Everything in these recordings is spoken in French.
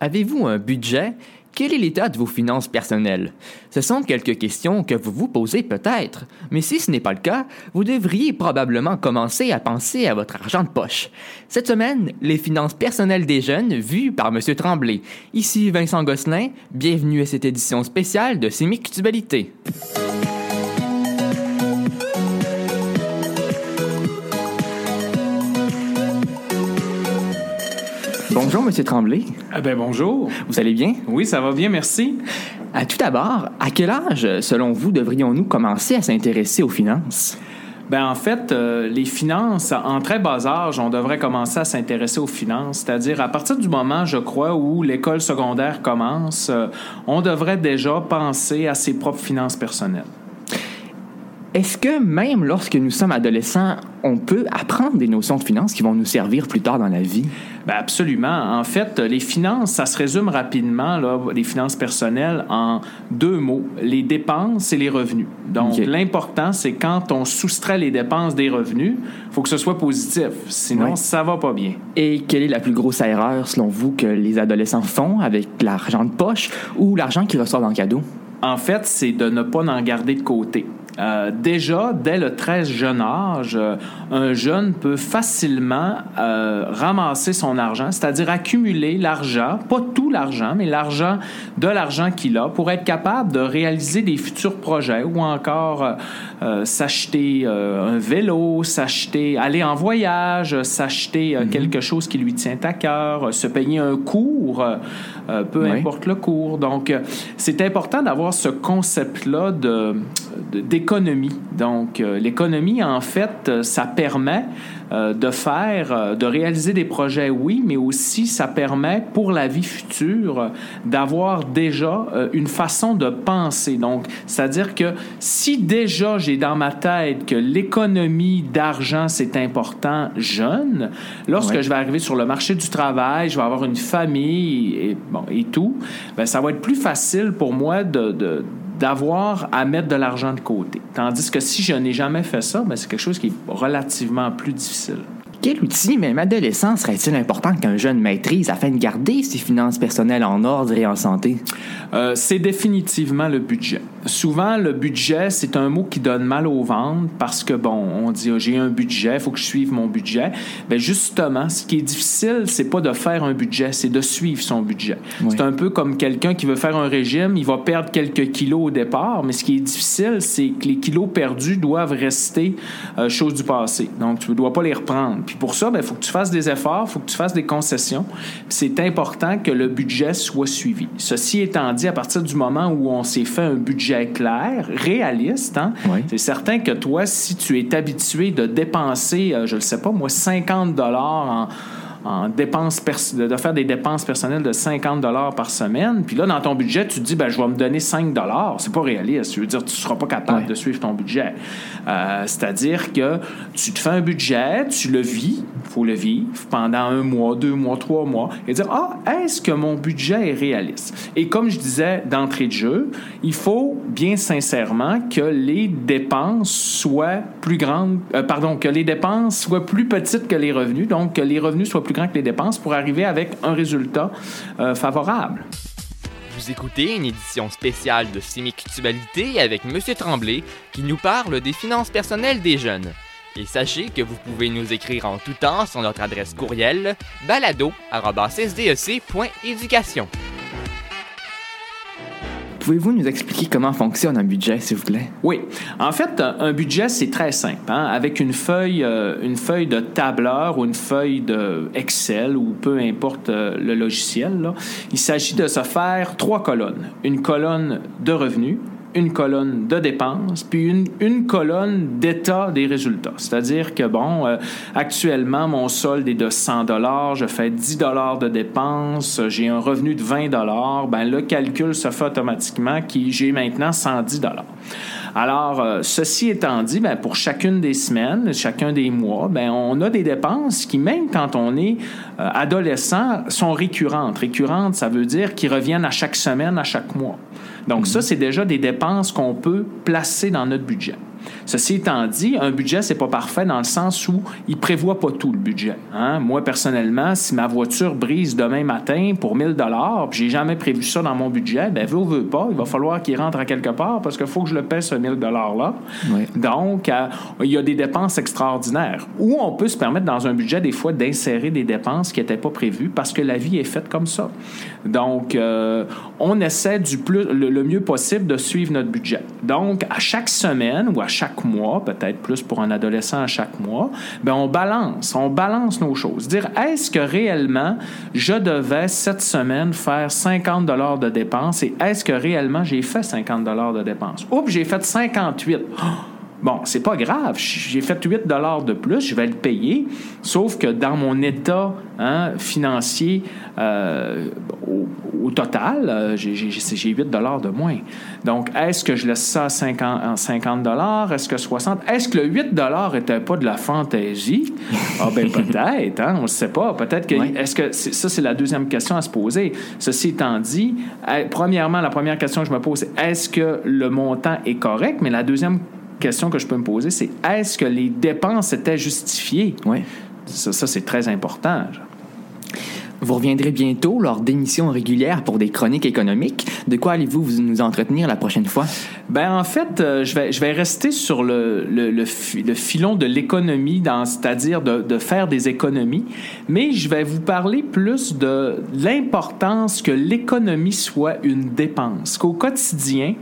Avez-vous un budget? Quel est l'état de vos finances personnelles? Ce sont quelques questions que vous vous posez peut-être, mais si ce n'est pas le cas, vous devriez probablement commencer à penser à votre argent de poche. Cette semaine, les finances personnelles des jeunes vues par M. Tremblay. Ici Vincent Gosselin, bienvenue à cette édition spéciale de Sémictubalité. Bonjour, Monsieur Tremblay. Eh ben bonjour. Vous allez bien? Oui, ça va bien, merci. À tout d'abord, à quel âge, selon vous, devrions-nous commencer à s'intéresser aux finances? Ben en fait, euh, les finances, en très bas âge, on devrait commencer à s'intéresser aux finances. C'est-à-dire, à partir du moment, je crois, où l'école secondaire commence, euh, on devrait déjà penser à ses propres finances personnelles. Est-ce que même lorsque nous sommes adolescents, on peut apprendre des notions de finances qui vont nous servir plus tard dans la vie? Ben absolument. En fait, les finances, ça se résume rapidement, là, les finances personnelles, en deux mots, les dépenses et les revenus. Donc, l'important, c'est quand on soustrait les dépenses des revenus, il faut que ce soit positif. Sinon, Oui. ça va pas bien. Et quelle est la plus grosse erreur, selon vous, que les adolescents font avec l'argent de poche ou l'argent qu'ils reçoivent en cadeau? En fait, c'est de ne pas en garder de côté. Euh, déjà, dès le très jeune âge, euh, un jeune peut facilement euh, ramasser son argent, c'est-à-dire accumuler l'argent, pas tout l'argent, mais l'argent de l'argent qu'il a pour être capable de réaliser des futurs projets ou encore s'acheter un vélo, s'acheter, aller en voyage, s'acheter euh, quelque chose qui lui tient à cœur, se payer un cours, peu Oui. importe le cours. Donc, c'est important d'avoir ce concept-là de, de- d'économie. Donc, euh, l'économie, en fait, euh, ça permet euh, de faire, de réaliser des projets, oui, mais aussi ça permet pour la vie future d'avoir déjà une façon de penser. Donc, c'est-à-dire que si déjà j'ai dans ma tête que l'économie d'argent, c'est important jeune, lorsque Ouais. je vais arriver sur le marché du travail, je vais avoir une famille et, bon, et tout, ben, ça va être plus facile pour moi de, de- d'avoir à mettre de l'argent de côté. Tandis que si je n'ai jamais fait ça, ben, c'est quelque chose qui est relativement plus difficile. Quel outil, même adolescent, serait-il important qu'un jeune maîtrise afin de garder ses finances personnelles en ordre et en santé? Euh, c'est définitivement le budget. Souvent, le budget, c'est un mot qui donne mal au ventre parce que, bon, on dit, Ah, j'ai un budget, il faut que je suive mon budget. Bien, justement, ce qui est difficile, c'est pas de faire un budget, c'est de suivre son budget. Oui. C'est un peu comme quelqu'un qui veut faire un régime, il va perdre quelques kilos au départ, mais ce qui est difficile, c'est que les kilos perdus doivent rester euh, chose du passé. Donc, tu ne dois pas les reprendre. Puis pour ça, il faut que tu fasses des efforts, il faut que tu fasses des concessions. C'est important que le budget soit suivi. Ceci étant dit, à partir du moment où on s'est fait un budget clair, réaliste, hein, Oui. c'est certain que toi, si tu es habitué de dépenser, euh, je ne sais pas, moi, 50 dollars en en dépenses de de faire des dépenses personnelles de 50 dollars par semaine, puis là dans ton budget, tu te dis ben je vais me donner 5 dollars, c'est pas réaliste, je veux dire tu seras pas capable Ouais. de suivre ton budget. Euh, c'est-à-dire que tu te fais un budget, tu le vis, faut le vivre pendant un mois, deux mois, trois mois et dire ah, est-ce que mon budget est réaliste? Et comme je disais d'entrée de jeu, il faut bien sincèrement que les dépenses soient plus grandes, euh, pardon, que les dépenses soient plus petites que les revenus, donc que les revenus soient plus grands que les dépenses pour arriver avec un résultat euh, favorable. Vous écoutez une édition spéciale de Sémictubalité avec Monsieur Tremblay qui nous parle des finances personnelles des jeunes. Et sachez que vous pouvez nous écrire en tout temps sur notre adresse courriel balado.sdec.éducation. Pouvez-vous nous expliquer comment fonctionne un budget, s'il vous plaît? Oui. En fait, un un budget, c'est très simple. hein. Avec une feuille, euh, une feuille de tableur ou une feuille de Excel ou peu importe euh, le logiciel, il s'agit de se faire trois colonnes. Une colonne de revenus, une colonne de dépenses, puis une, une colonne d'état des résultats. C'est-à-dire que, bon, euh, actuellement, mon solde est de 100 je fais 10 de dépenses, j'ai un revenu de 20 ben le calcul se fait automatiquement qui j'ai maintenant 110 Alors, euh, ceci étant dit, ben, pour chacune des semaines, chacun des mois, ben, on a des dépenses qui, même quand on est euh, adolescent, sont récurrentes. Récurrentes, ça veut dire qu'ils reviennent à chaque semaine, à chaque mois. Donc, ça, c'est déjà des dépenses qu'on peut placer dans notre budget. Ceci étant dit, un budget, c'est pas parfait dans le sens où il prévoit pas tout le budget. Hein. Moi, personnellement, si ma voiture brise demain matin pour 1000 dollars, j'ai jamais prévu ça dans mon budget, ben veut ou veut pas, il va falloir qu'il rentre à quelque part parce qu'il faut que je le paie ce 1000 dollars-là. Donc, euh, il y a des dépenses extraordinaires. Ou on peut se permettre dans un budget, des fois, d'insérer des dépenses qui n'étaient pas prévues parce que la vie est faite comme ça. Donc, euh, on essaie du plus, le, mieux possible de suivre notre budget. Donc, à chaque semaine ou à chaque mois, peut-être plus pour un adolescent à chaque mois, ben on balance, on balance nos choses. Dire, est-ce que réellement je devais cette semaine faire 50 dollars de dépenses et est-ce que réellement j'ai fait 50 dollars de dépenses? Oups, j'ai fait 58. Bon, c'est pas grave. J'ai fait 8 dollars de plus, je vais le payer. Sauf que dans mon état hein, financier euh, au, total, euh, j'ai 8 dollars de moins. Donc, est-ce que je laisse ça à 50 dollars? Est-ce que 60? Est-ce que le 8 dollars n'était pas de la fantaisie? Ah ben peut-être, hein, on ne sait pas. Peut-être que... Est-ce que... ça, c'est la deuxième question à se poser. Ceci étant dit, premièrement, la première question que je me pose, c'est est-ce que le montant est correct? Mais la deuxième question que je peux me poser, c'est est-ce que les dépenses étaient justifiées? Oui. Ça, ça c'est très important. Vous reviendrez bientôt lors d'émissions régulières pour des chroniques économiques. De quoi allez-vous nous entretenir la prochaine fois? Ben en fait, euh, je, vais, je vais rester sur le, le, le, filon de l'économie, c'est-à-dire de, de, faire des économies, mais je vais vous parler plus de l'importance que l'économie soit une dépense, qu'au quotidien,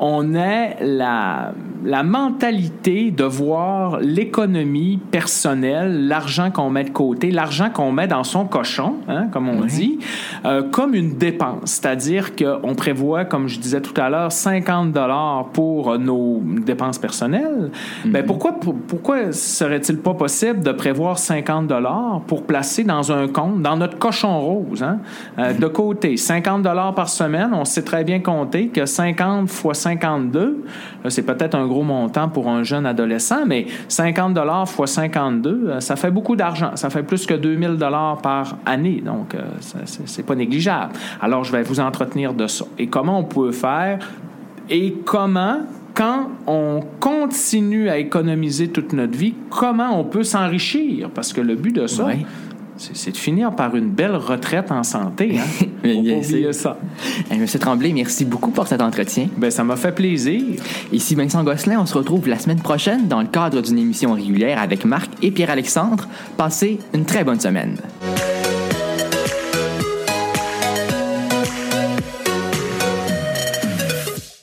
on a la, la mentalité de voir l'économie personnelle, l'argent qu'on met de côté, l'argent qu'on met dans son cochon, hein, comme on dit, euh, comme une dépense. C'est-à-dire qu'on prévoit, comme je disais tout à l'heure, 50 dollars pour nos dépenses personnelles. Mhm. pourquoi, pourquoi serait-il pas possible de prévoir 50 dollars pour placer dans un compte, dans notre cochon rose, hein, euh, de côté, 50 dollars par semaine, on sait très bien compter que 50 fois 52, c'est peut-être un gros montant pour un jeune adolescent, mais 50 dollars fois 52, euh, ça fait beaucoup d'argent. Ça fait plus que 2000 dollars par année, donc euh, c'est pas négligeable. Alors, je vais vous entretenir de ça. Et comment on peut faire et comment quand on continue à économiser toute notre vie, comment on peut s'enrichir? Parce que le but de ça, c'est de finir par une belle retraite en santé. Hein? oublier ça. Eh, Monsieur Tremblay, merci beaucoup pour cet entretien. Ben, ça m'a fait plaisir. Ici Vincent Gosselin, on se retrouve la semaine prochaine dans le cadre d'une émission régulière avec Marc et Pierre-Alexandre. Passez une très bonne semaine.